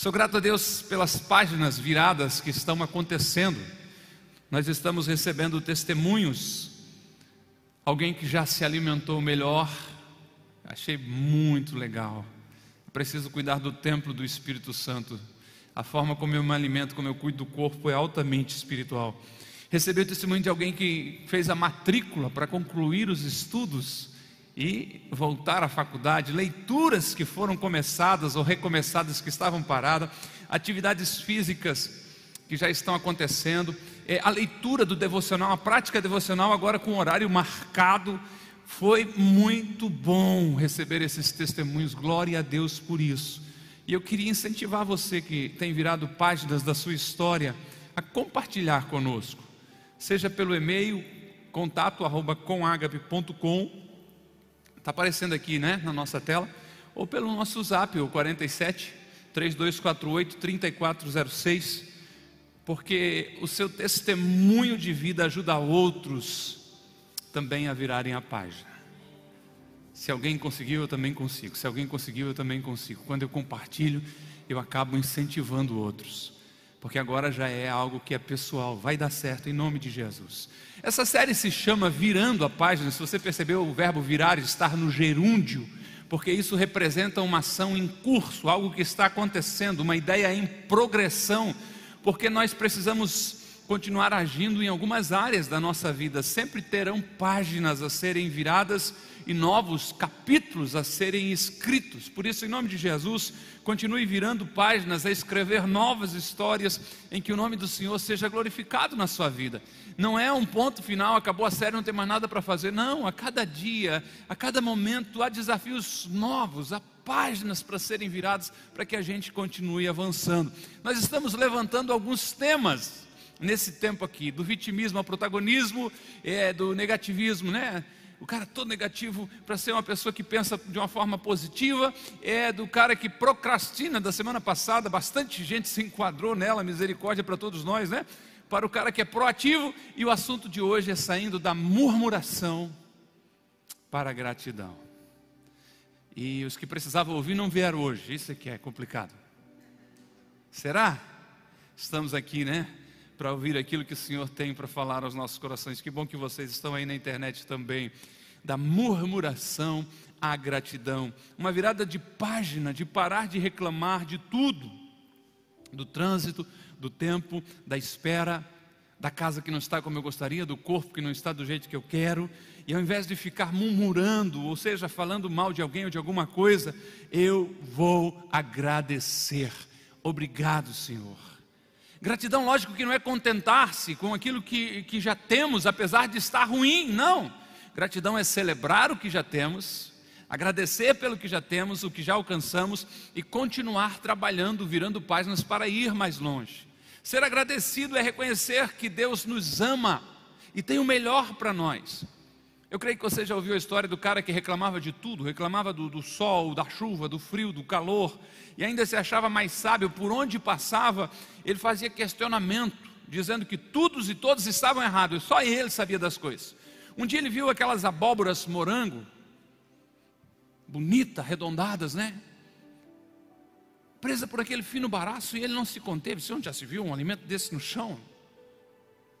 Sou grato a Deus pelas páginas viradas que estão acontecendo. Nós estamos recebendo testemunhos. Alguém que já se alimentou melhor. Achei muito legal. Preciso cuidar do templo do Espírito Santo. A forma como eu me alimento, como eu cuido do corpo é altamente espiritual. Recebi o testemunho de alguém que fez a matrícula para concluir os estudos e voltar à faculdade, leituras que foram começadas ou recomeçadas que estavam paradas, atividades físicas que já estão acontecendo, é, a leitura do devocional, a prática devocional agora com horário marcado. Foi muito bom receber esses testemunhos, glória a Deus por isso. E eu queria incentivar você que tem virado páginas da sua história a compartilhar conosco seja pelo e-mail contato arroba comagape.com, está aparecendo aqui né, na nossa tela, ou pelo nosso zap, o 47 3248 3406, porque o seu testemunho de vida ajuda outros também a virarem a página. Se alguém conseguiu, eu também consigo. Se alguém conseguiu, eu também consigo. Quando eu compartilho, eu acabo incentivando outros porque agora já é algo que é pessoal, vai dar certo em nome de Jesus. Essa série se chama Virando a Página, se você percebeu o verbo virar estar no gerúndio, porque isso representa uma ação em curso, algo que está acontecendo, uma ideia em progressão, porque nós precisamos continuar agindo em algumas áreas da nossa vida, sempre terão páginas a serem viradas e novos capítulos a serem escritos. Por isso, em nome de Jesus, continue virando páginas a escrever novas histórias em que o nome do Senhor seja glorificado na sua vida. Não é um ponto final, acabou a série, não tem mais nada para fazer. Não, a cada dia, a cada momento há desafios novos, há páginas para serem viradas para que a gente continue avançando. Nós estamos levantando alguns temas nesse tempo aqui, do vitimismo ao protagonismo, é, do negativismo, né? O cara todo negativo para ser uma pessoa que pensa de uma forma positiva, é do cara que procrastina da semana passada, bastante gente se enquadrou nela, misericórdia para todos nós, né? Para o cara que é proativo, e o assunto de hoje é saindo da murmuração para a gratidão. E os que precisavam ouvir não vieram hoje, isso é que é complicado. Será? Estamos aqui, né? Para ouvir aquilo que o Senhor tem para falar aos nossos corações. Que bom que vocês estão aí na internet também. Da murmuração à gratidão. Uma virada de página, de parar de reclamar de tudo: do trânsito, do tempo, da espera, da casa que não está como eu gostaria, do corpo que não está do jeito que eu quero. E ao invés de ficar murmurando, ou seja, falando mal de alguém ou de alguma coisa, eu vou agradecer. Obrigado, Senhor Gratidão, lógico que não é contentar-se com aquilo que, que já temos, apesar de estar ruim, não. Gratidão é celebrar o que já temos, agradecer pelo que já temos, o que já alcançamos e continuar trabalhando, virando páginas para ir mais longe. Ser agradecido é reconhecer que Deus nos ama e tem o melhor para nós. Eu creio que você já ouviu a história do cara que reclamava de tudo, reclamava do, do, sol, da chuva, do frio, do calor, e ainda se achava mais sábio, por onde passava, ele fazia questionamento, dizendo que todos e todos estavam errados, só ele sabia das coisas. Um dia ele viu aquelas abóboras morango, bonitas, arredondadas, né? Presa por aquele fino baraço, e ele não se conteve. Você já se viu um alimento desse no chão?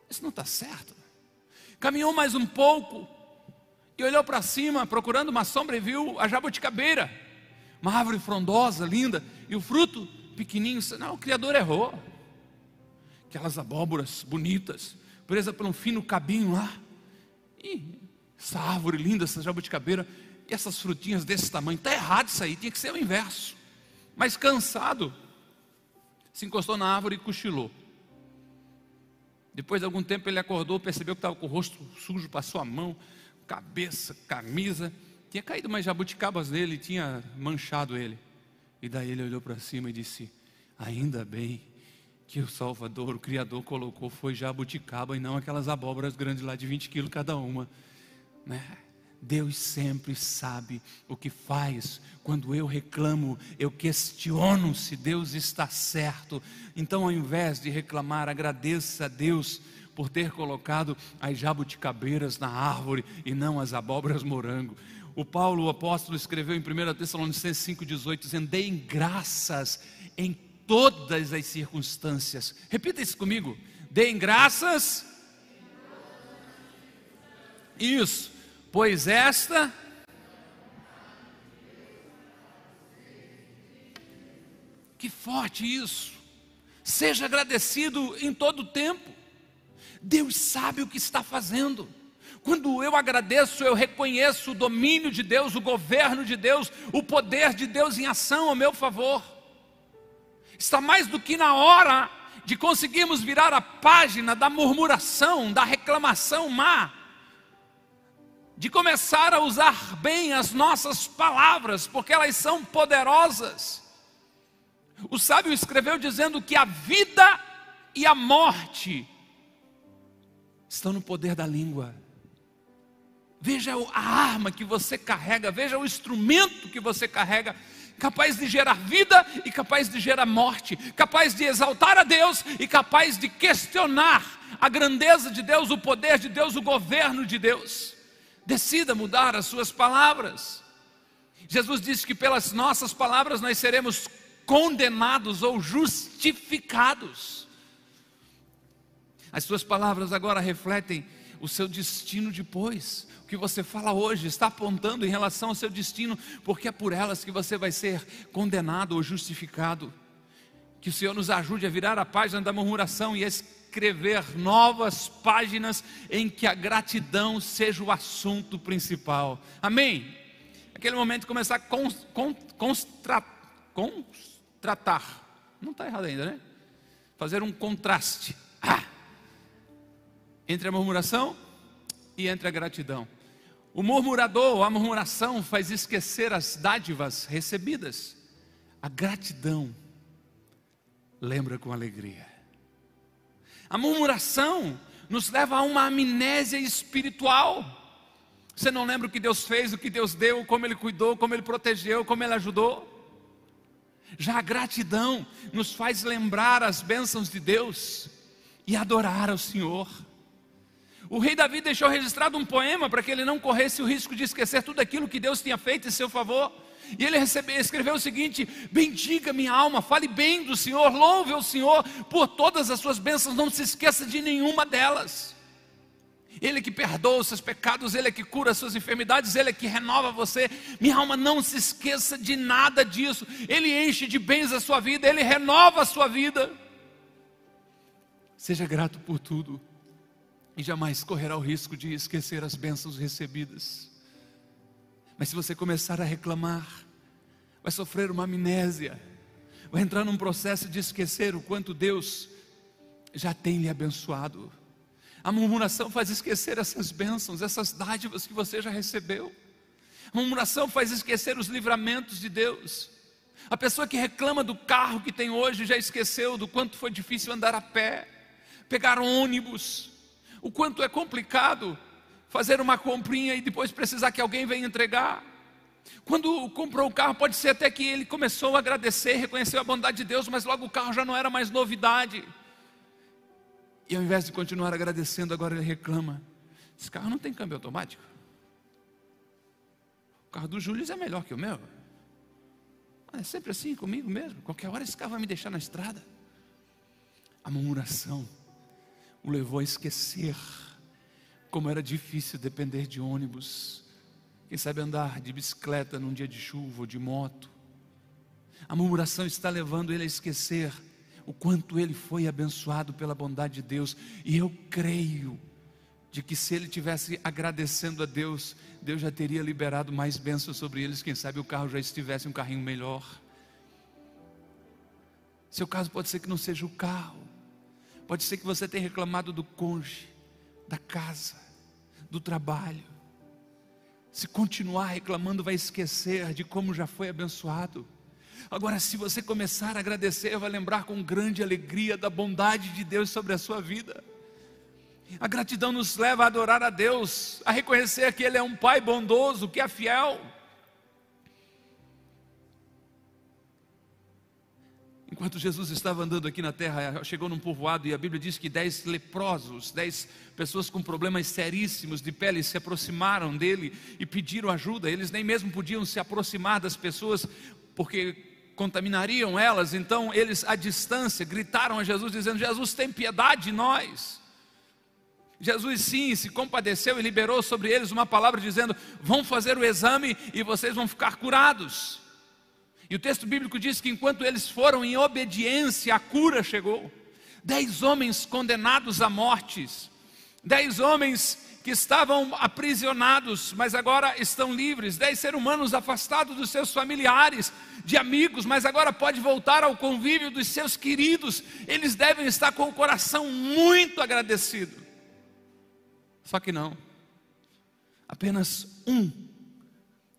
Isso não está certo. Caminhou mais um pouco, e olhou para cima, procurando uma sombra, e viu a jabuticabeira, uma árvore frondosa, linda, e o fruto pequenininho. Não, o Criador errou. Aquelas abóboras bonitas, presa por um fino cabinho lá. E essa árvore linda, essa jabuticabeira, e essas frutinhas desse tamanho. Está errado isso aí, tinha que ser o inverso. Mas cansado, se encostou na árvore e cochilou. Depois de algum tempo ele acordou, percebeu que estava com o rosto sujo, passou a mão, cabeça, camisa. Tinha caído umas jabuticabas nele, tinha manchado ele. E daí ele olhou para cima e disse: Ainda bem que o Salvador, o Criador, colocou foi jabuticaba e não aquelas abóboras grandes lá de 20 quilos cada uma. Né? Deus sempre sabe o que faz. Quando eu reclamo, eu questiono se Deus está certo. Então, ao invés de reclamar, agradeça a Deus por ter colocado as jabuticabeiras na árvore e não as abóboras morango. O Paulo, o apóstolo, escreveu em 1 Tessalonicenses 5,18: dizendo: Deem graças em todas as circunstâncias. Repita isso comigo. Deem graças. Isso, pois esta Que forte isso. Seja agradecido em todo o tempo. Deus sabe o que está fazendo. Quando eu agradeço, eu reconheço o domínio de Deus, o governo de Deus, o poder de Deus em ação ao meu favor. Está mais do que na hora de conseguirmos virar a página da murmuração, da reclamação má, de começar a usar bem as nossas palavras, porque elas são poderosas. O sábio escreveu dizendo que a vida e a morte estão no poder da língua. Veja a arma que você carrega, veja o instrumento que você carrega, capaz de gerar vida e capaz de gerar morte, capaz de exaltar a Deus e capaz de questionar a grandeza de Deus, o poder de Deus, o governo de Deus. Decida mudar as suas palavras. Jesus disse que pelas nossas palavras nós seremos condenados ou justificados. As suas palavras agora refletem o seu destino depois. O que você fala hoje está apontando em relação ao seu destino, porque é por elas que você vai ser condenado ou justificado. Que o Senhor nos ajude a virar a página da murmuração e a escrever novas páginas em que a gratidão seja o assunto principal. Amém? Aquele momento de começar a con, con. Não está errado ainda, né? Fazer um contraste entre a murmuração e entre a gratidão. O murmurador, a murmuração faz esquecer as dádivas recebidas. A gratidão lembra com alegria. A murmuração nos leva a uma amnésia espiritual. Você não lembra o que Deus fez, o que Deus deu, como Ele cuidou, como Ele protegeu, como Ele ajudou? Já a gratidão nos faz lembrar as bênçãos de Deus e adorar ao Senhor. O rei Davi deixou registrado um poema para que ele não corresse o risco de esquecer tudo aquilo que Deus tinha feito em seu favor. E ele recebe, escreveu o seguinte: Bendiga minha alma, fale bem do Senhor, louve o Senhor por todas as suas bênçãos, não se esqueça de nenhuma delas. Ele que perdoa os seus pecados, Ele é que cura as suas enfermidades, Ele é que renova você. Minha alma, não se esqueça de nada disso. Ele enche de bens a sua vida, Ele renova a sua vida. Seja grato por tudo e jamais correrá o risco de esquecer as bênçãos recebidas. Mas se você começar a reclamar, vai sofrer uma amnésia, vai entrar num processo de esquecer o quanto Deus já tem lhe abençoado. A murmuração faz esquecer essas bênçãos, essas dádivas que você já recebeu. A murmuração faz esquecer os livramentos de Deus. A pessoa que reclama do carro que tem hoje já esqueceu do quanto foi difícil andar a pé, pegar ônibus, o quanto é complicado fazer uma comprinha e depois precisar que alguém venha entregar. Quando comprou o carro, pode ser até que ele começou a agradecer, reconheceu a bondade de Deus, mas logo o carro já não era mais novidade. E ao invés de continuar agradecendo, agora ele reclama: esse carro não tem câmbio automático. O carro do Júlio é melhor que o meu. É sempre assim comigo mesmo. Qualquer hora esse carro vai me deixar na estrada. A murmuração o levou a esquecer como era difícil depender de ônibus. Quem sabe andar de bicicleta num dia de chuva ou de moto. A murmuração está levando ele a esquecer o quanto ele foi abençoado pela bondade de Deus, e eu creio de que se ele tivesse agradecendo a Deus, Deus já teria liberado mais bênçãos sobre eles, quem sabe o carro já estivesse um carrinho melhor. Seu caso pode ser que não seja o carro, pode ser que você tenha reclamado do cônjuge, da casa, do trabalho. Se continuar reclamando, vai esquecer de como já foi abençoado. Agora, se você começar a agradecer, vai lembrar com grande alegria da bondade de Deus sobre a sua vida. A gratidão nos leva a adorar a Deus, a reconhecer que Ele é um Pai bondoso, que é fiel. Enquanto Jesus estava andando aqui na terra, chegou num povoado e a Bíblia diz que dez leprosos, dez pessoas com problemas seríssimos de pele se aproximaram dele e pediram ajuda. Eles nem mesmo podiam se aproximar das pessoas, porque contaminariam elas, então eles à distância gritaram a Jesus dizendo: "Jesus, tem piedade de nós". Jesus sim se compadeceu e liberou sobre eles uma palavra dizendo: "Vão fazer o exame e vocês vão ficar curados". E o texto bíblico diz que enquanto eles foram em obediência, a cura chegou. Dez homens condenados à mortes, dez homens que estavam aprisionados, mas agora estão livres, dez seres humanos afastados dos seus familiares, de amigos, mas agora pode voltar ao convívio dos seus queridos, eles devem estar com o coração muito agradecido. Só que não, apenas um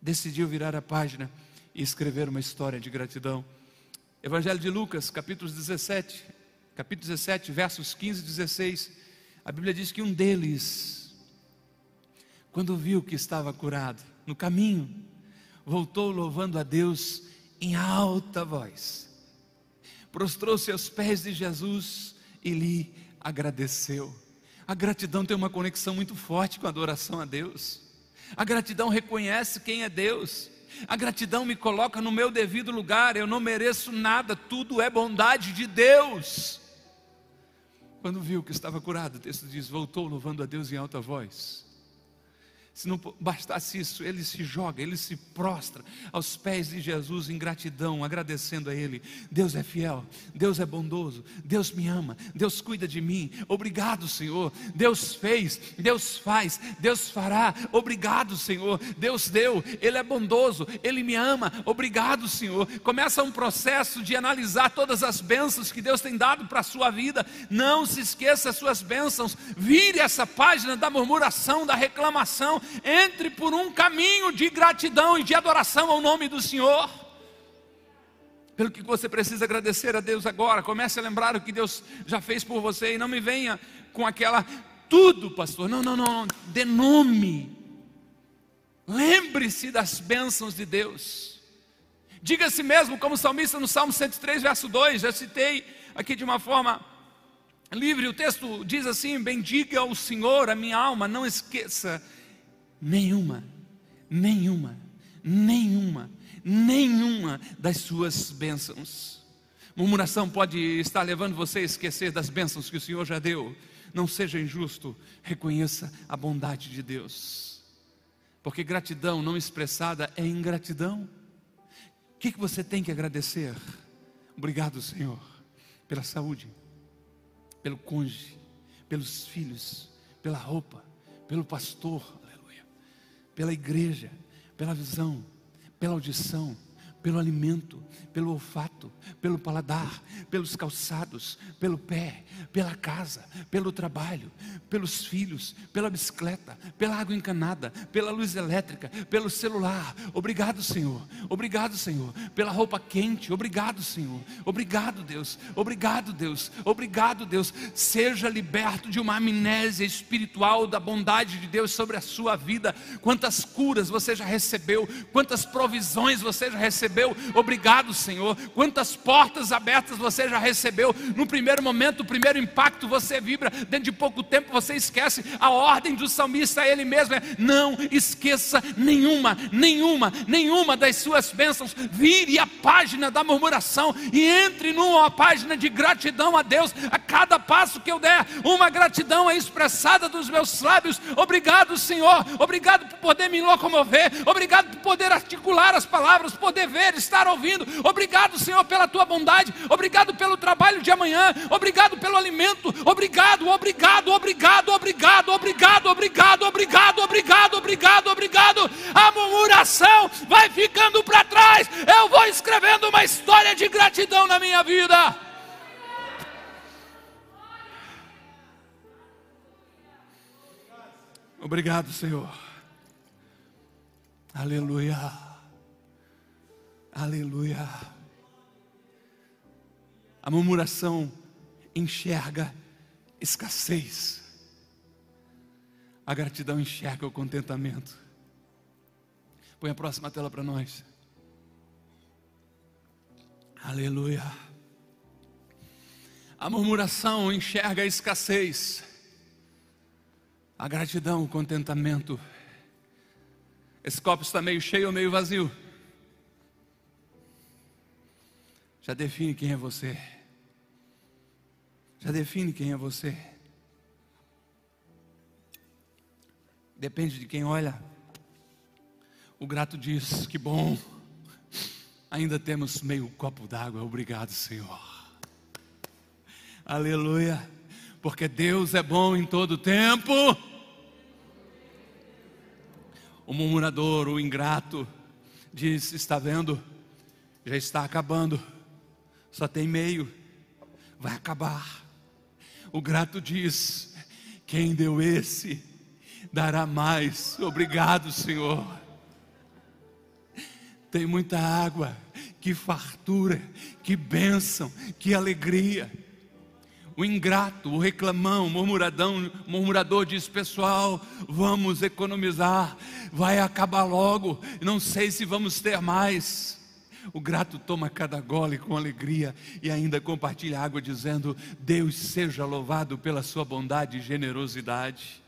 decidiu virar a página e escrever uma história de gratidão. Evangelho de Lucas, capítulo 17, capítulo 17, versos 15 e 16. A Bíblia diz que um deles, quando viu que estava curado, no caminho, voltou louvando a Deus em alta voz. Prostrou-se aos pés de Jesus e lhe agradeceu. A gratidão tem uma conexão muito forte com a adoração a Deus. A gratidão reconhece quem é Deus. A gratidão me coloca no meu devido lugar, eu não mereço nada, tudo é bondade de Deus. Quando viu que estava curado, o texto diz: voltou louvando a Deus em alta voz. Se não bastasse isso, ele se joga, ele se prostra aos pés de Jesus em gratidão, agradecendo a Ele. Deus é fiel, Deus é bondoso, Deus me ama, Deus cuida de mim. Obrigado, Senhor. Deus fez, Deus faz, Deus fará. Obrigado, Senhor. Deus deu, Ele é bondoso, Ele me ama. Obrigado, Senhor. Começa um processo de analisar todas as bênçãos que Deus tem dado para a sua vida. Não se esqueça as suas bênçãos. Vire essa página da murmuração, da reclamação entre por um caminho de gratidão e de adoração ao nome do Senhor. Pelo que você precisa agradecer a Deus agora, comece a lembrar o que Deus já fez por você e não me venha com aquela tudo, pastor. Não, não, não, dê nome. Lembre-se das bênçãos de Deus. Diga a si mesmo, como salmista no Salmo 103, verso 2, já citei aqui de uma forma livre, o texto diz assim: Bendiga o Senhor, a minha alma, não esqueça nenhuma, nenhuma, nenhuma, nenhuma das suas bênçãos. Murmuração pode estar levando você a esquecer das bênçãos que o Senhor já deu. Não seja injusto, reconheça a bondade de Deus. Porque gratidão não expressada é ingratidão. O que, que você tem que agradecer? Obrigado, Senhor, pela saúde, pelo cônjuge, pelos filhos, pela roupa, pelo pastor, pela igreja, pela visão, pela audição, pelo alimento, pelo olfato, pelo paladar, pelos calçados, pelo pé, pela casa, pelo trabalho, pelos filhos, pela bicicleta, pela água encanada, pela luz elétrica, pelo celular. Obrigado, Senhor. Obrigado, Senhor, pela roupa quente. Obrigado, Senhor. Obrigado, Deus. Obrigado, Deus. Obrigado, Deus. Seja liberto de uma amnésia espiritual da bondade de Deus sobre a sua vida. Quantas curas você já recebeu, quantas provisões você já recebeu. Obrigado, Senhor. Quantas portas abertas você já recebeu. No primeiro momento, o primeiro impacto, você vibra. Dentro de pouco tempo, você esquece. A ordem do salmista, ele mesmo é: não esqueça nenhuma, nenhuma, nenhuma das suas bênçãos. Vire a página da murmuração e entre numa página de gratidão a Deus. A cada passo que eu der, uma gratidão é expressada dos meus lábios. Obrigado, Senhor. Obrigado por poder me locomover. Obrigado por poder articular as palavras, poder ver, estar ouvindo. Obrigado, Senhor, pela tua bondade. Obrigado pelo trabalho de amanhã. Obrigado pelo alimento. Obrigado, obrigado, obrigado, obrigado, obrigado, obrigado, obrigado, obrigado, obrigado, obrigado. A murmuração vai ficando para trás. Eu vou escrevendo uma história de gratidão na minha vida. Obrigado, Senhor. Aleluia. Aleluia. A murmuração enxerga escassez. A gratidão enxerga o contentamento. Põe a próxima tela para nós. Aleluia. A murmuração enxerga a escassez. A gratidão, o contentamento. Esse copo está meio cheio ou meio vazio? Já define quem é você. Já define quem é você. Depende de quem olha. O grato diz: Que bom, ainda temos meio copo d'água. Obrigado, Senhor. Aleluia, porque Deus é bom em todo tempo. O murmurador, o ingrato, diz: Está vendo, já está acabando, só tem meio, vai acabar. O grato diz: Quem deu esse? dará mais. Obrigado, Senhor. Tem muita água, que fartura, que bênção, que alegria. O ingrato, o reclamão, o murmuradão, murmurador diz: Pessoal, vamos economizar, vai acabar logo, não sei se vamos ter mais. O grato toma cada gole com alegria e ainda compartilha água, dizendo: Deus seja louvado pela sua bondade e generosidade.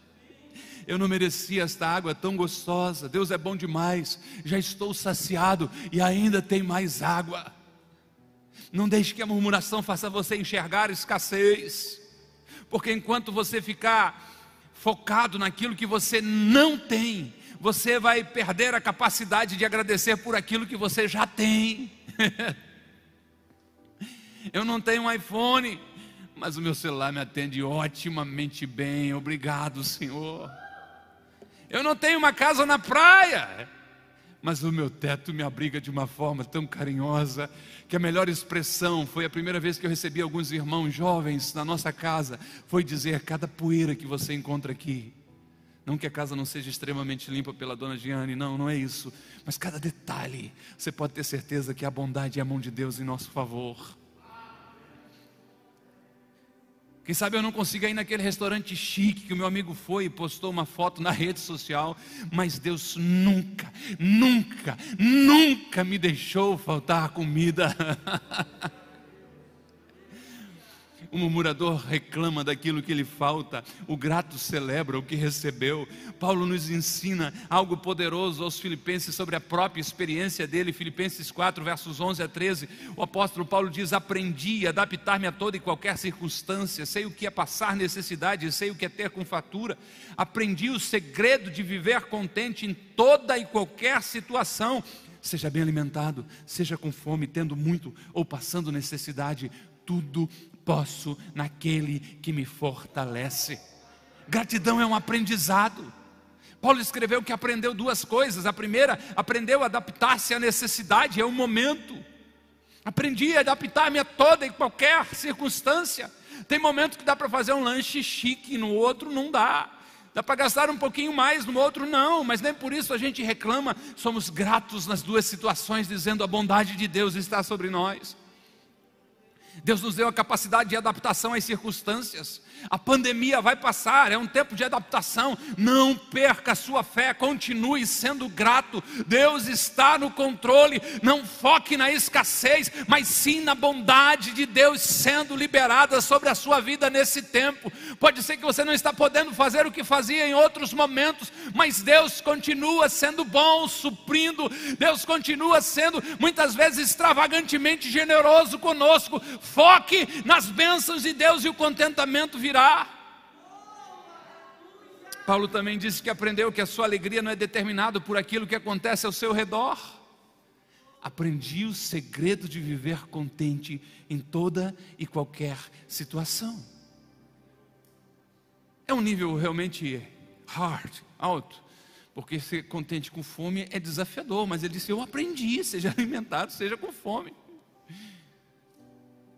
Eu não merecia esta água tão gostosa, Deus é bom demais, já estou saciado e ainda tem mais água. Não deixe que a murmuração faça você enxergar escassez, porque enquanto você ficar focado naquilo que você não tem, você vai perder a capacidade de agradecer por aquilo que você já tem. Eu não tenho um iPhone, mas o meu celular me atende otimamente bem. Obrigado, Senhor. Eu não tenho uma casa na praia, mas o meu teto me abriga de uma forma tão carinhosa que a melhor expressão foi a primeira vez que eu recebi alguns irmãos jovens na nossa casa, foi dizer cada poeira que você encontra aqui. Não que a casa não seja extremamente limpa pela dona Giane, não, não é isso. Mas cada detalhe, você pode ter certeza que a bondade e a mão de Deus em nosso favor. Quem sabe eu não consiga ir naquele restaurante chique que o meu amigo foi e postou uma foto na rede social, mas Deus nunca, nunca, nunca me deixou faltar comida. O murmurador reclama daquilo que lhe falta, o grato celebra o que recebeu. Paulo nos ensina algo poderoso aos Filipenses sobre a própria experiência dele, Filipenses 4, versos 11 a 13. O apóstolo Paulo diz: Aprendi a adaptar-me a toda e qualquer circunstância, sei o que é passar necessidade, sei o que é ter com fatura. Aprendi o segredo de viver contente em toda e qualquer situação seja bem alimentado, seja com fome, tendo muito ou passando necessidade, tudo posso naquele que me fortalece. Gratidão é um aprendizado. Paulo escreveu que aprendeu duas coisas. A primeira, aprendeu a adaptar-se à necessidade, é o momento. Aprendi a adaptar-me a toda e qualquer circunstância. Tem momento que dá para fazer um lanche chique, no outro não dá. Dá para gastar um pouquinho mais, no outro não, mas nem por isso a gente reclama. Somos gratos nas duas situações, dizendo a bondade de Deus está sobre nós. Deus nos deu a capacidade de adaptação às circunstâncias. A pandemia vai passar, é um tempo de adaptação. Não perca a sua fé, continue sendo grato. Deus está no controle. Não foque na escassez, mas sim na bondade de Deus sendo liberada sobre a sua vida nesse tempo. Pode ser que você não está podendo fazer o que fazia em outros momentos, mas Deus continua sendo bom, suprindo. Deus continua sendo muitas vezes extravagantemente generoso conosco. Foque nas bênçãos de Deus e o contentamento virá virá. Paulo também disse que aprendeu que a sua alegria não é determinada por aquilo que acontece ao seu redor. Aprendi o segredo de viver contente em toda e qualquer situação. É um nível realmente hard, alto, porque ser contente com fome é desafiador, mas ele disse: Eu aprendi, seja alimentado, seja com fome.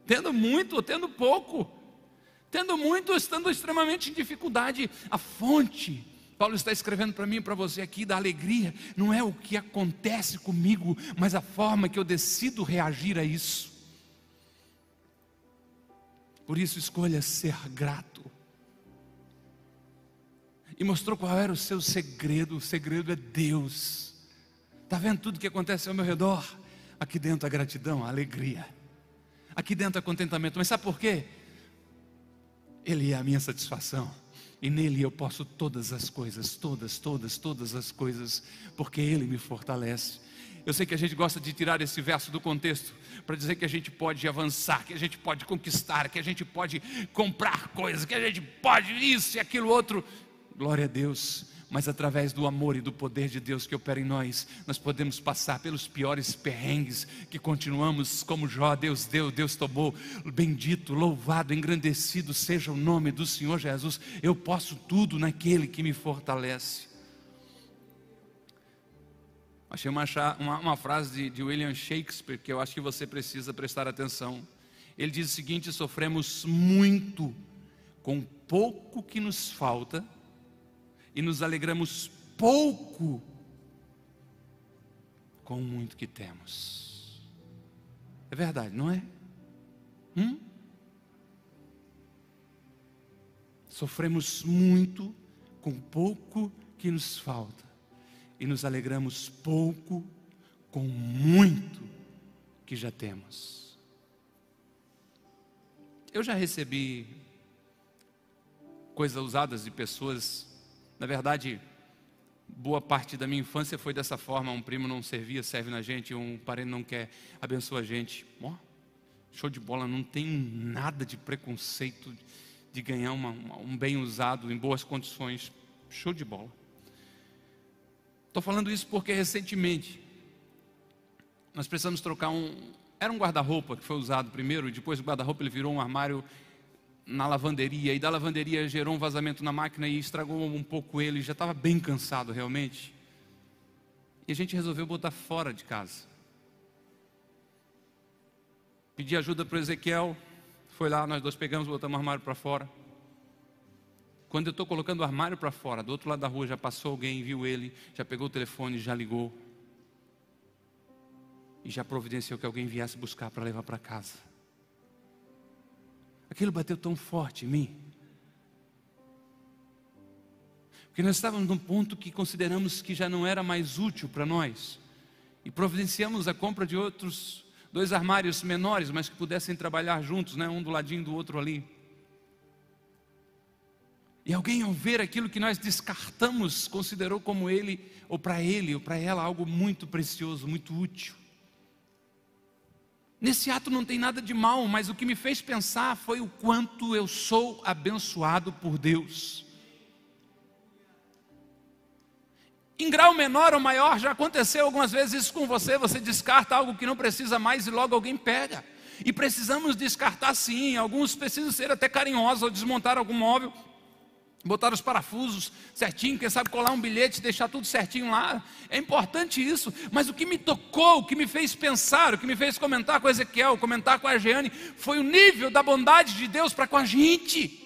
Tendo muito ou tendo pouco, tendo muito, estando extremamente em dificuldade. A fonte, Paulo está escrevendo para mim e para você aqui, da alegria, não é o que acontece comigo, mas a forma que eu decido reagir a isso. Por isso, escolha ser grato. E mostrou qual era o seu segredo: o segredo é Deus. Está vendo tudo que acontece ao meu redor? Aqui dentro a gratidão, a alegria. Aqui dentro a contentamento. Mas sabe por quê? Ele é a minha satisfação. E nele eu posso todas as coisas, todas, todas, todas as coisas, porque Ele me fortalece. Eu sei que a gente gosta de tirar esse verso do contexto para dizer que a gente pode avançar, que a gente pode conquistar, que a gente pode comprar coisas, que a gente pode isso e aquilo outro. Glória a Deus mas através do amor e do poder de Deus que opera em nós, nós podemos passar pelos piores perrengues que continuamos como Jó, Deus deu, Deus tomou. Bendito, louvado, engrandecido seja o nome do Senhor Jesus. Eu posso tudo naquele que me fortalece. Achei uma, uma, uma frase de, de William Shakespeare que eu acho que você precisa prestar atenção. Ele diz o seguinte: sofremos muito com pouco que nos falta e nos alegramos pouco com o muito que temos. É verdade, não é? Hum? Sofremos muito com pouco que nos falta e nos alegramos pouco com muito que já temos. Eu já recebi coisas usadas de pessoas na verdade, boa parte da minha infância foi dessa forma: um primo não servia, serve na gente, um parente não quer, abençoa a gente. Oh, show de bola, não tem nada de preconceito de ganhar uma, um bem usado em boas condições. Show de bola. Estou falando isso porque recentemente nós precisamos trocar um. Era um guarda-roupa que foi usado primeiro, e depois o guarda-roupa ele virou um armário na lavanderia e da lavanderia gerou um vazamento na máquina e estragou um pouco ele, já estava bem cansado realmente. E a gente resolveu botar fora de casa. Pedi ajuda para o Ezequiel, foi lá, nós dois pegamos, botamos o armário para fora. Quando eu estou colocando o armário para fora, do outro lado da rua já passou alguém, viu ele, já pegou o telefone, já ligou. E já providenciou que alguém viesse buscar para levar para casa. Aquilo bateu tão forte em mim. Porque nós estávamos num ponto que consideramos que já não era mais útil para nós. E providenciamos a compra de outros dois armários menores, mas que pudessem trabalhar juntos, né? um do ladinho do outro ali. E alguém, ao ver aquilo que nós descartamos, considerou como ele, ou para ele, ou para ela, algo muito precioso, muito útil. Nesse ato não tem nada de mal, mas o que me fez pensar foi o quanto eu sou abençoado por Deus. Em grau menor ou maior, já aconteceu algumas vezes isso com você, você descarta algo que não precisa mais e logo alguém pega. E precisamos descartar sim, alguns precisam ser até carinhosos ao desmontar algum móvel, botar os parafusos certinho, quem sabe colar um bilhete, deixar tudo certinho lá. É importante isso, mas o que me tocou, o que me fez pensar, o que me fez comentar com Ezequiel, comentar com a Jeane, foi o nível da bondade de Deus para com a gente.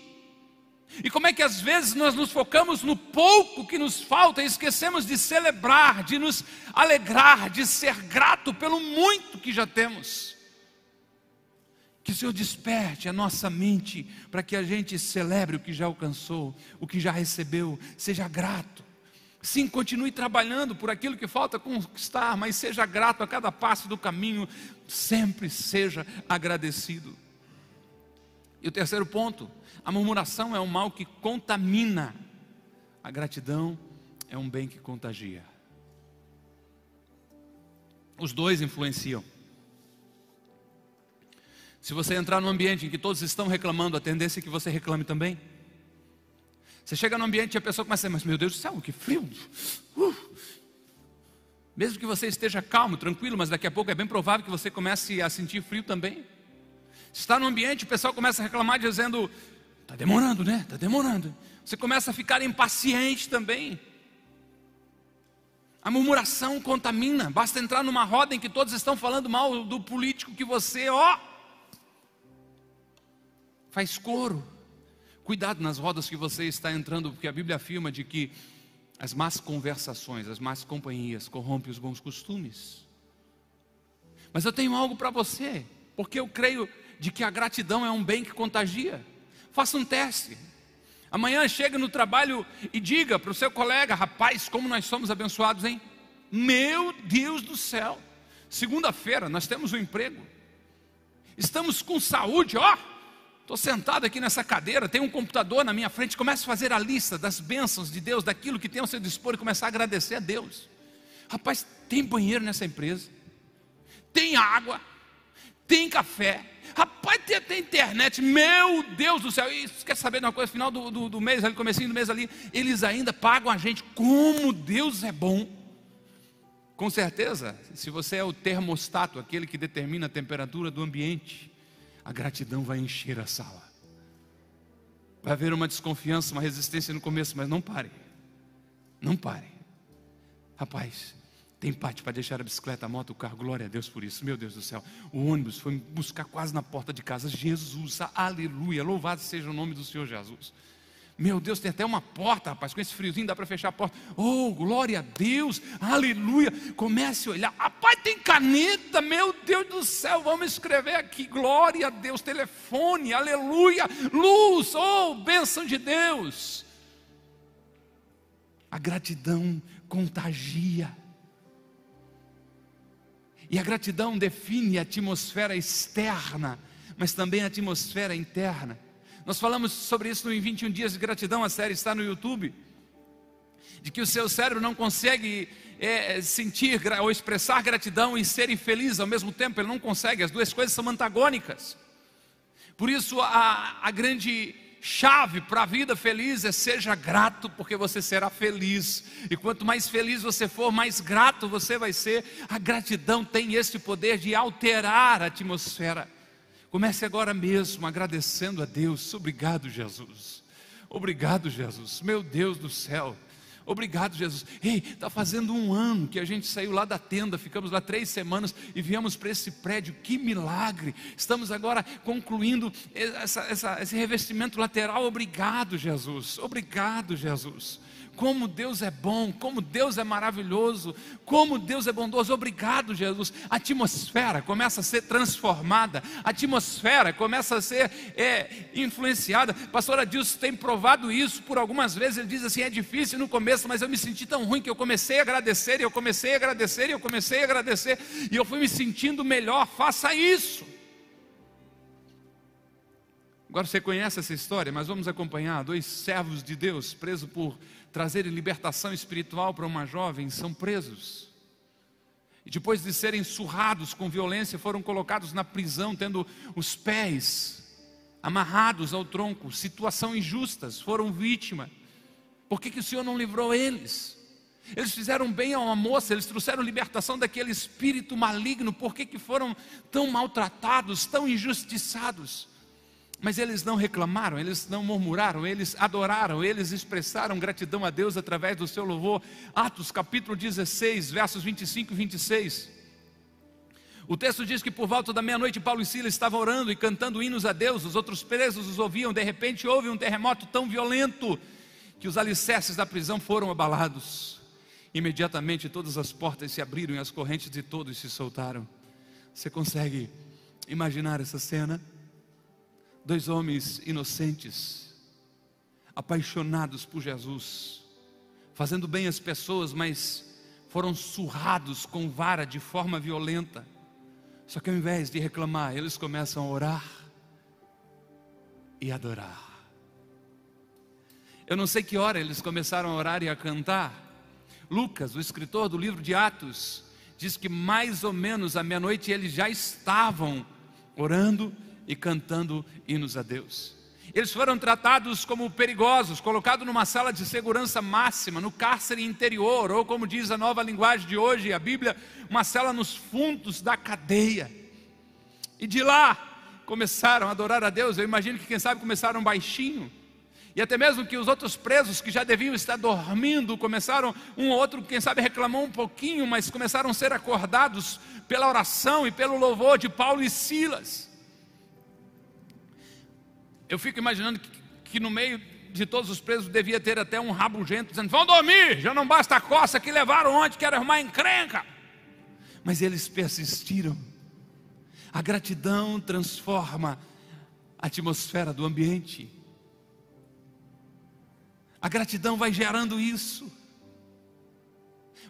E como é que às vezes nós nos focamos no pouco que nos falta e esquecemos de celebrar, de nos alegrar, de ser grato pelo muito que já temos. Que o Senhor desperte a nossa mente para que a gente celebre o que já alcançou, o que já recebeu, seja grato. Sim, continue trabalhando por aquilo que falta conquistar, mas seja grato a cada passo do caminho, sempre seja agradecido. E o terceiro ponto, a murmuração é um mal que contamina, a gratidão é um bem que contagia. Os dois influenciam. Se você entrar num ambiente em que todos estão reclamando, a tendência é que você reclame também. Você chega num ambiente e a pessoa começa a dizer, mas meu Deus do céu, que frio. Uh. Mesmo que você esteja calmo, tranquilo, mas daqui a pouco é bem provável que você comece a sentir frio também. Se está num ambiente, o pessoal começa a reclamar dizendo, está demorando, né? Está demorando. Você começa a ficar impaciente também. A murmuração contamina. Basta entrar numa roda em que todos estão falando mal do político que você, ó, faz coro. Cuidado nas rodas que você está entrando, porque a Bíblia afirma de que as más conversações, as más companhias corrompem os bons costumes. Mas eu tenho algo para você, porque eu creio de que a gratidão é um bem que contagia. Faça um teste. Amanhã chega no trabalho e diga para o seu colega, rapaz, como nós somos abençoados, hein? Meu Deus do céu. Segunda-feira nós temos um emprego. Estamos com saúde, ó. Estou sentado aqui nessa cadeira, tem um computador na minha frente, começo a fazer a lista das bênçãos de Deus, daquilo que tem ao seu dispor e começar a agradecer a Deus. Rapaz, tem banheiro nessa empresa, tem água, tem café, rapaz, tem até internet, meu Deus do céu, e quer saber de uma coisa, final do, do, do mês, ali, comecinho do mês ali, eles ainda pagam a gente, como Deus é bom. Com certeza, se você é o termostato, aquele que determina a temperatura do ambiente, a gratidão vai encher a sala. Vai haver uma desconfiança, uma resistência no começo, mas não pare. Não pare. Rapaz, tem parte para deixar a bicicleta, a moto, o carro, glória a Deus por isso, meu Deus do céu. O ônibus foi buscar quase na porta de casa. Jesus, aleluia, louvado seja o nome do Senhor Jesus. Meu Deus, tem até uma porta, rapaz, com esse friozinho dá para fechar a porta. Oh, glória a Deus, aleluia. Comece a olhar. Rapaz, tem caneta, meu Deus do céu, vamos escrever aqui. Glória a Deus, telefone, aleluia, luz, oh, bênção de Deus. A gratidão contagia. E a gratidão define a atmosfera externa, mas também a atmosfera interna. Nós falamos sobre isso em 21 Dias de Gratidão, a série está no YouTube. De que o seu cérebro não consegue é, sentir ou expressar gratidão e ser infeliz ao mesmo tempo, ele não consegue, as duas coisas são antagônicas. Por isso, a, a grande chave para a vida feliz é seja grato, porque você será feliz. E quanto mais feliz você for, mais grato você vai ser. A gratidão tem esse poder de alterar a atmosfera. Comece agora mesmo agradecendo a Deus. Obrigado, Jesus. Obrigado, Jesus. Meu Deus do céu. Obrigado, Jesus. Ei, está fazendo um ano que a gente saiu lá da tenda, ficamos lá três semanas e viemos para esse prédio. Que milagre! Estamos agora concluindo essa, essa, esse revestimento lateral. Obrigado, Jesus. Obrigado, Jesus como Deus é bom, como Deus é maravilhoso, como Deus é bondoso. Obrigado, Jesus. A atmosfera começa a ser transformada, a atmosfera começa a ser é, influenciada. Pastor Adilson tem provado isso por algumas vezes. Ele diz assim: é difícil no começo, mas eu me senti tão ruim que eu comecei a agradecer, e eu comecei a agradecer, e eu comecei a agradecer, e eu fui me sentindo melhor. Faça isso. Agora você conhece essa história, mas vamos acompanhar dois servos de Deus presos por trazerem libertação espiritual para uma jovem, são presos. E depois de serem surrados com violência, foram colocados na prisão, tendo os pés amarrados ao tronco, situação injustas, foram vítima. Por que, que o Senhor não livrou eles? Eles fizeram bem a uma moça, eles trouxeram libertação daquele espírito maligno, por que, que foram tão maltratados, tão injustiçados? Mas eles não reclamaram, eles não murmuraram, eles adoraram, eles expressaram gratidão a Deus através do seu louvor. Atos capítulo 16, versos 25 e 26. O texto diz que por volta da meia-noite Paulo e Silas estavam orando e cantando hinos a Deus, os outros presos os ouviam, de repente houve um terremoto tão violento que os alicerces da prisão foram abalados. Imediatamente todas as portas se abriram e as correntes de todos se soltaram. Você consegue imaginar essa cena? Dois homens inocentes, apaixonados por Jesus, fazendo bem às pessoas, mas foram surrados com vara de forma violenta. Só que ao invés de reclamar, eles começam a orar e adorar. Eu não sei que hora eles começaram a orar e a cantar. Lucas, o escritor do livro de Atos, diz que mais ou menos à meia-noite eles já estavam orando e cantando hinos a Deus. Eles foram tratados como perigosos, colocados numa sala de segurança máxima, no cárcere interior, ou como diz a nova linguagem de hoje, a Bíblia, uma cela nos fundos da cadeia. E de lá começaram a adorar a Deus. Eu imagino que quem sabe começaram baixinho. E até mesmo que os outros presos que já deviam estar dormindo, começaram, um ou outro, quem sabe, reclamou um pouquinho, mas começaram a ser acordados pela oração e pelo louvor de Paulo e Silas. Eu fico imaginando que, que no meio de todos os presos devia ter até um rabugento dizendo: Vão dormir, já não basta a coça que levaram ontem, quero arrumar encrenca. Mas eles persistiram. A gratidão transforma a atmosfera do ambiente. A gratidão vai gerando isso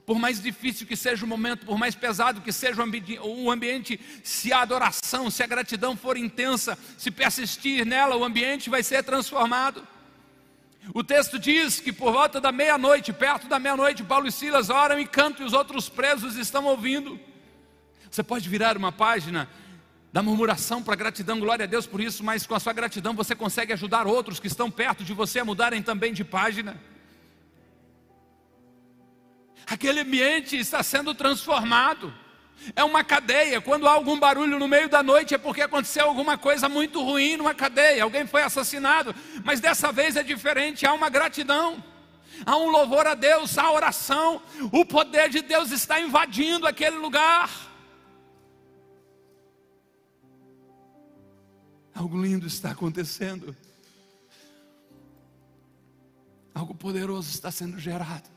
por mais difícil que seja o momento, por mais pesado que seja o ambiente, se a adoração, se a gratidão for intensa, se persistir nela, o ambiente vai ser transformado. O texto diz que por volta da meia-noite, perto da meia-noite, Paulo e Silas oram e cantam e os outros presos estão ouvindo. Você pode virar uma página da murmuração para gratidão, glória a Deus por isso, mas com a sua gratidão você consegue ajudar outros que estão perto de você a mudarem também de página. Aquele ambiente está sendo transformado. É uma cadeia. Quando há algum barulho no meio da noite é porque aconteceu alguma coisa muito ruim numa cadeia. Alguém foi assassinado. Mas dessa vez é diferente. Há uma gratidão. Há um louvor a Deus, há oração. O poder de Deus está invadindo aquele lugar. Algo lindo está acontecendo. Algo poderoso está sendo gerado.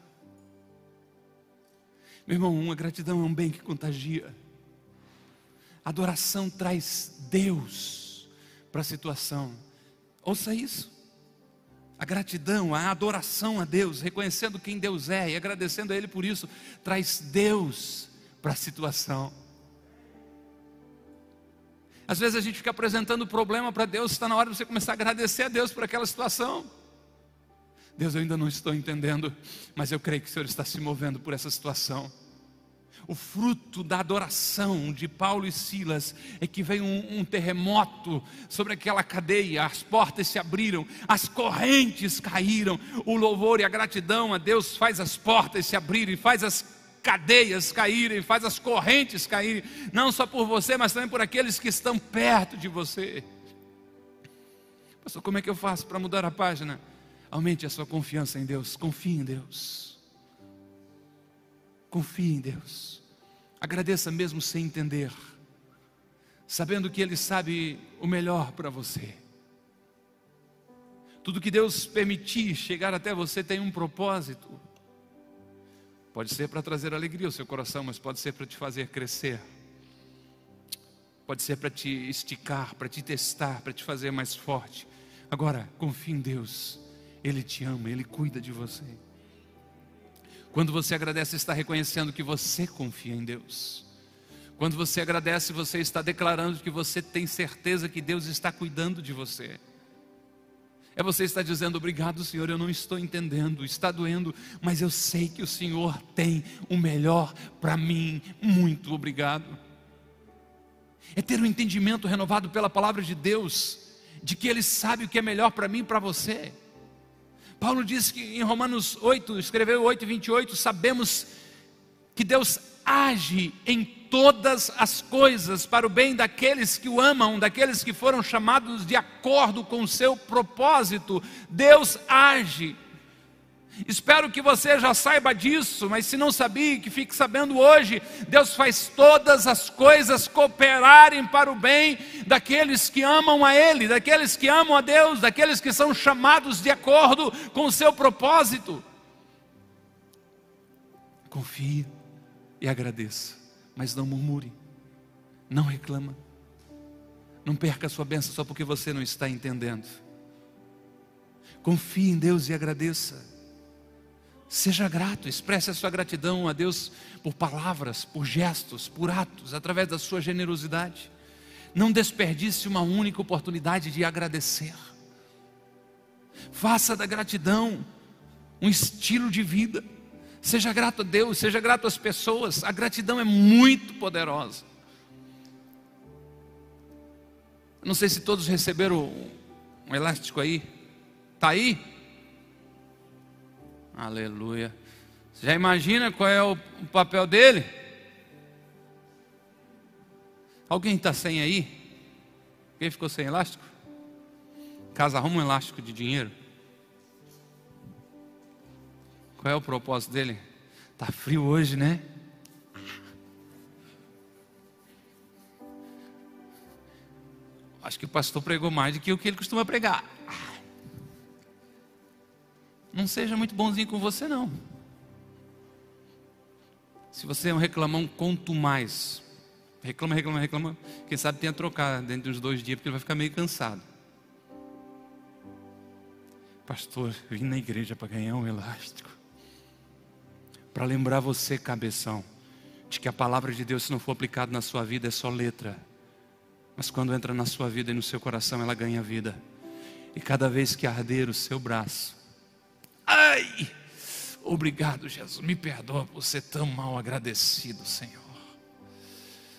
Meu irmão, uma gratidão é um bem que contagia. Adoração traz Deus para a situação. Ouça isso. A gratidão, a adoração a Deus, reconhecendo quem Deus é e agradecendo a Ele por isso, traz Deus para a situação. Às vezes a gente fica apresentando o problema para Deus, está na hora de você começar a agradecer a Deus por aquela situação. Deus, eu ainda não estou entendendo, mas eu creio que o Senhor está se movendo por essa situação. O fruto da adoração de Paulo e Silas é que veio um, um, terremoto sobre aquela cadeia, as portas se abriram, as correntes caíram, o louvor e a gratidão a Deus faz as portas se abrirem, faz as cadeias caírem, faz as correntes caírem, não só por você, mas também por aqueles que estão perto de você. Pastor, como é que eu faço para mudar a página? Aumente a sua confiança em Deus, confie em Deus. Confie em Deus. Agradeça mesmo sem entender, sabendo que Ele sabe o melhor para você. Tudo que Deus permitir chegar até você tem um propósito. Pode ser para trazer alegria ao seu coração, mas pode ser para te fazer crescer. Pode ser para te esticar, para te testar, para te fazer mais forte. Agora, confie em Deus. Ele te ama, Ele cuida de você. Quando você agradece, está reconhecendo que você confia em Deus. Quando você agradece, você está declarando que você tem certeza que Deus está cuidando de você. É você estar dizendo: Obrigado, Senhor, eu não estou entendendo, está doendo, mas eu sei que o Senhor tem o melhor para mim. Muito obrigado. É ter um entendimento renovado pela palavra de Deus, de que Ele sabe o que é melhor para mim e para você. Paulo diz que em Romanos 8, escreveu 8, 28, sabemos que Deus age em todas as coisas para o bem daqueles que o amam, daqueles que foram chamados de acordo com o seu propósito. Deus age. Espero que você já saiba disso, mas se não sabia, que fique sabendo hoje. Deus faz todas as coisas cooperarem para o bem daqueles que amam a Ele, daqueles que amam a Deus, daqueles que são chamados de acordo com o seu propósito. Confie e agradeça, mas não murmure, não reclama, não perca a sua bênção só porque você não está entendendo. Confie em Deus e agradeça. Seja grato, expresse a sua gratidão a Deus por palavras, por gestos, por atos, através da sua generosidade. Não desperdice uma única oportunidade de agradecer. Faça da gratidão um estilo de vida. Seja grato a Deus, seja grato às pessoas. A gratidão é muito poderosa. Não sei se todos receberam um elástico aí. Está aí? Aleluia. Você já imagina qual é o, papel dele? Alguém está sem aí? Quem ficou sem elástico? Casa arruma um elástico de dinheiro. Qual é o propósito dele? Tá frio hoje, né? Acho que o pastor pregou mais do que o que ele costuma pregar. Não seja muito bonzinho com você, não. Se você é um reclamão, conto mais. Reclama, reclama, reclama. Quem sabe tenha trocar dentro dos dois dias, porque ele vai ficar meio cansado. Pastor, vim na igreja para ganhar um elástico. Para lembrar você, cabeção, de que a palavra de Deus, se não for aplicada na sua vida, é só letra. Mas quando entra na sua vida e no seu coração, ela ganha vida. E cada vez que arder o seu braço, Ai, obrigado, Jesus. Me perdoa por ser tão mal agradecido, Senhor.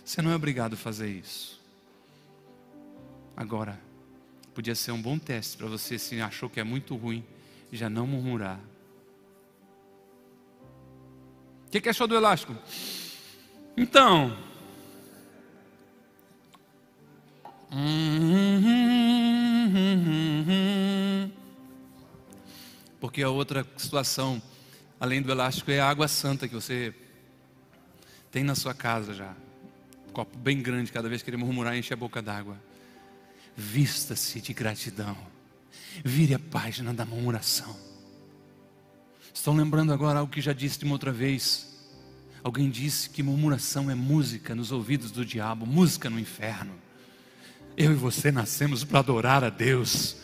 Você não é obrigado a fazer isso. Agora, podia ser um bom teste para você se achou que é muito ruim, já não murmurar. O que, que achou do elástico? Então, porque a outra situação, além do elástico, é a água santa que você tem na sua casa já. Copo bem grande, cada vez que ele murmurar, enche a boca d'água. Vista-se de gratidão. Vire a página da murmuração. Estão lembrando agora algo que já disse de uma outra vez. Alguém disse que murmuração é música nos ouvidos do diabo, música no inferno. Eu e você nascemos para adorar a Deus,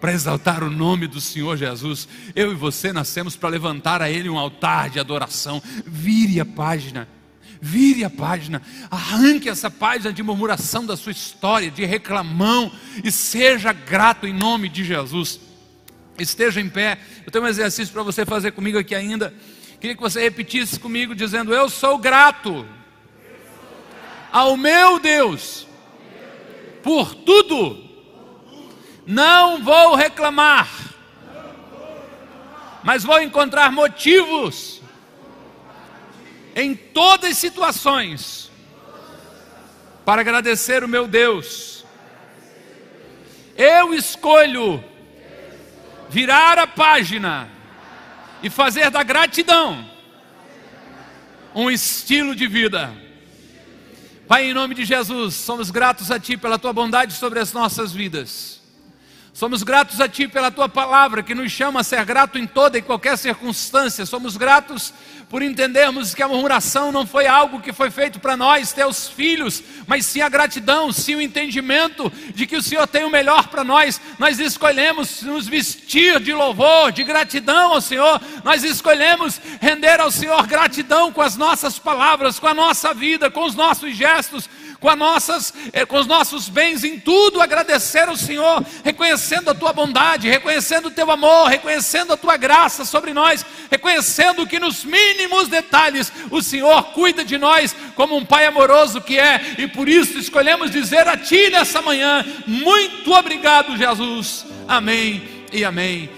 para exaltar o nome do Senhor Jesus. Eu e você nascemos para levantar a Ele um altar de adoração. Vire a página, vire a página, arranque essa página de murmuração da sua história, de reclamão, e seja grato em nome de Jesus. Esteja em pé. Eu tenho um exercício para você fazer comigo aqui ainda. Queria que você repetisse comigo, dizendo: Eu sou grato ao meu Deus por tudo. Não vou reclamar, mas vou encontrar motivos em todas as situações para agradecer o meu Deus. Eu escolho virar a página e fazer da gratidão um estilo de vida. Pai, em nome de Jesus, somos gratos a Ti pela Tua bondade sobre as nossas vidas. Somos gratos a Ti pela Tua palavra que nos chama a ser grato em toda e qualquer circunstância. Somos gratos por entendermos que a murmuração não foi algo que foi feito para nós, teus filhos, mas sim a gratidão, sim o entendimento de que o Senhor tem o melhor para nós. Nós escolhemos nos vestir de louvor, de gratidão ao Senhor, nós escolhemos render ao Senhor gratidão com as nossas palavras, com a nossa vida, com os nossos gestos com, nossas, eh, com os nossos bens, em tudo agradecer ao Senhor, reconhecendo a tua bondade, reconhecendo o teu amor, reconhecendo a tua graça sobre nós, reconhecendo que nos mínimos detalhes o Senhor cuida de nós como um Pai amoroso que é, e por isso escolhemos dizer a Ti nessa manhã: muito obrigado, Jesus. Amém e amém.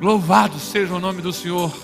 Louvado seja o nome do Senhor.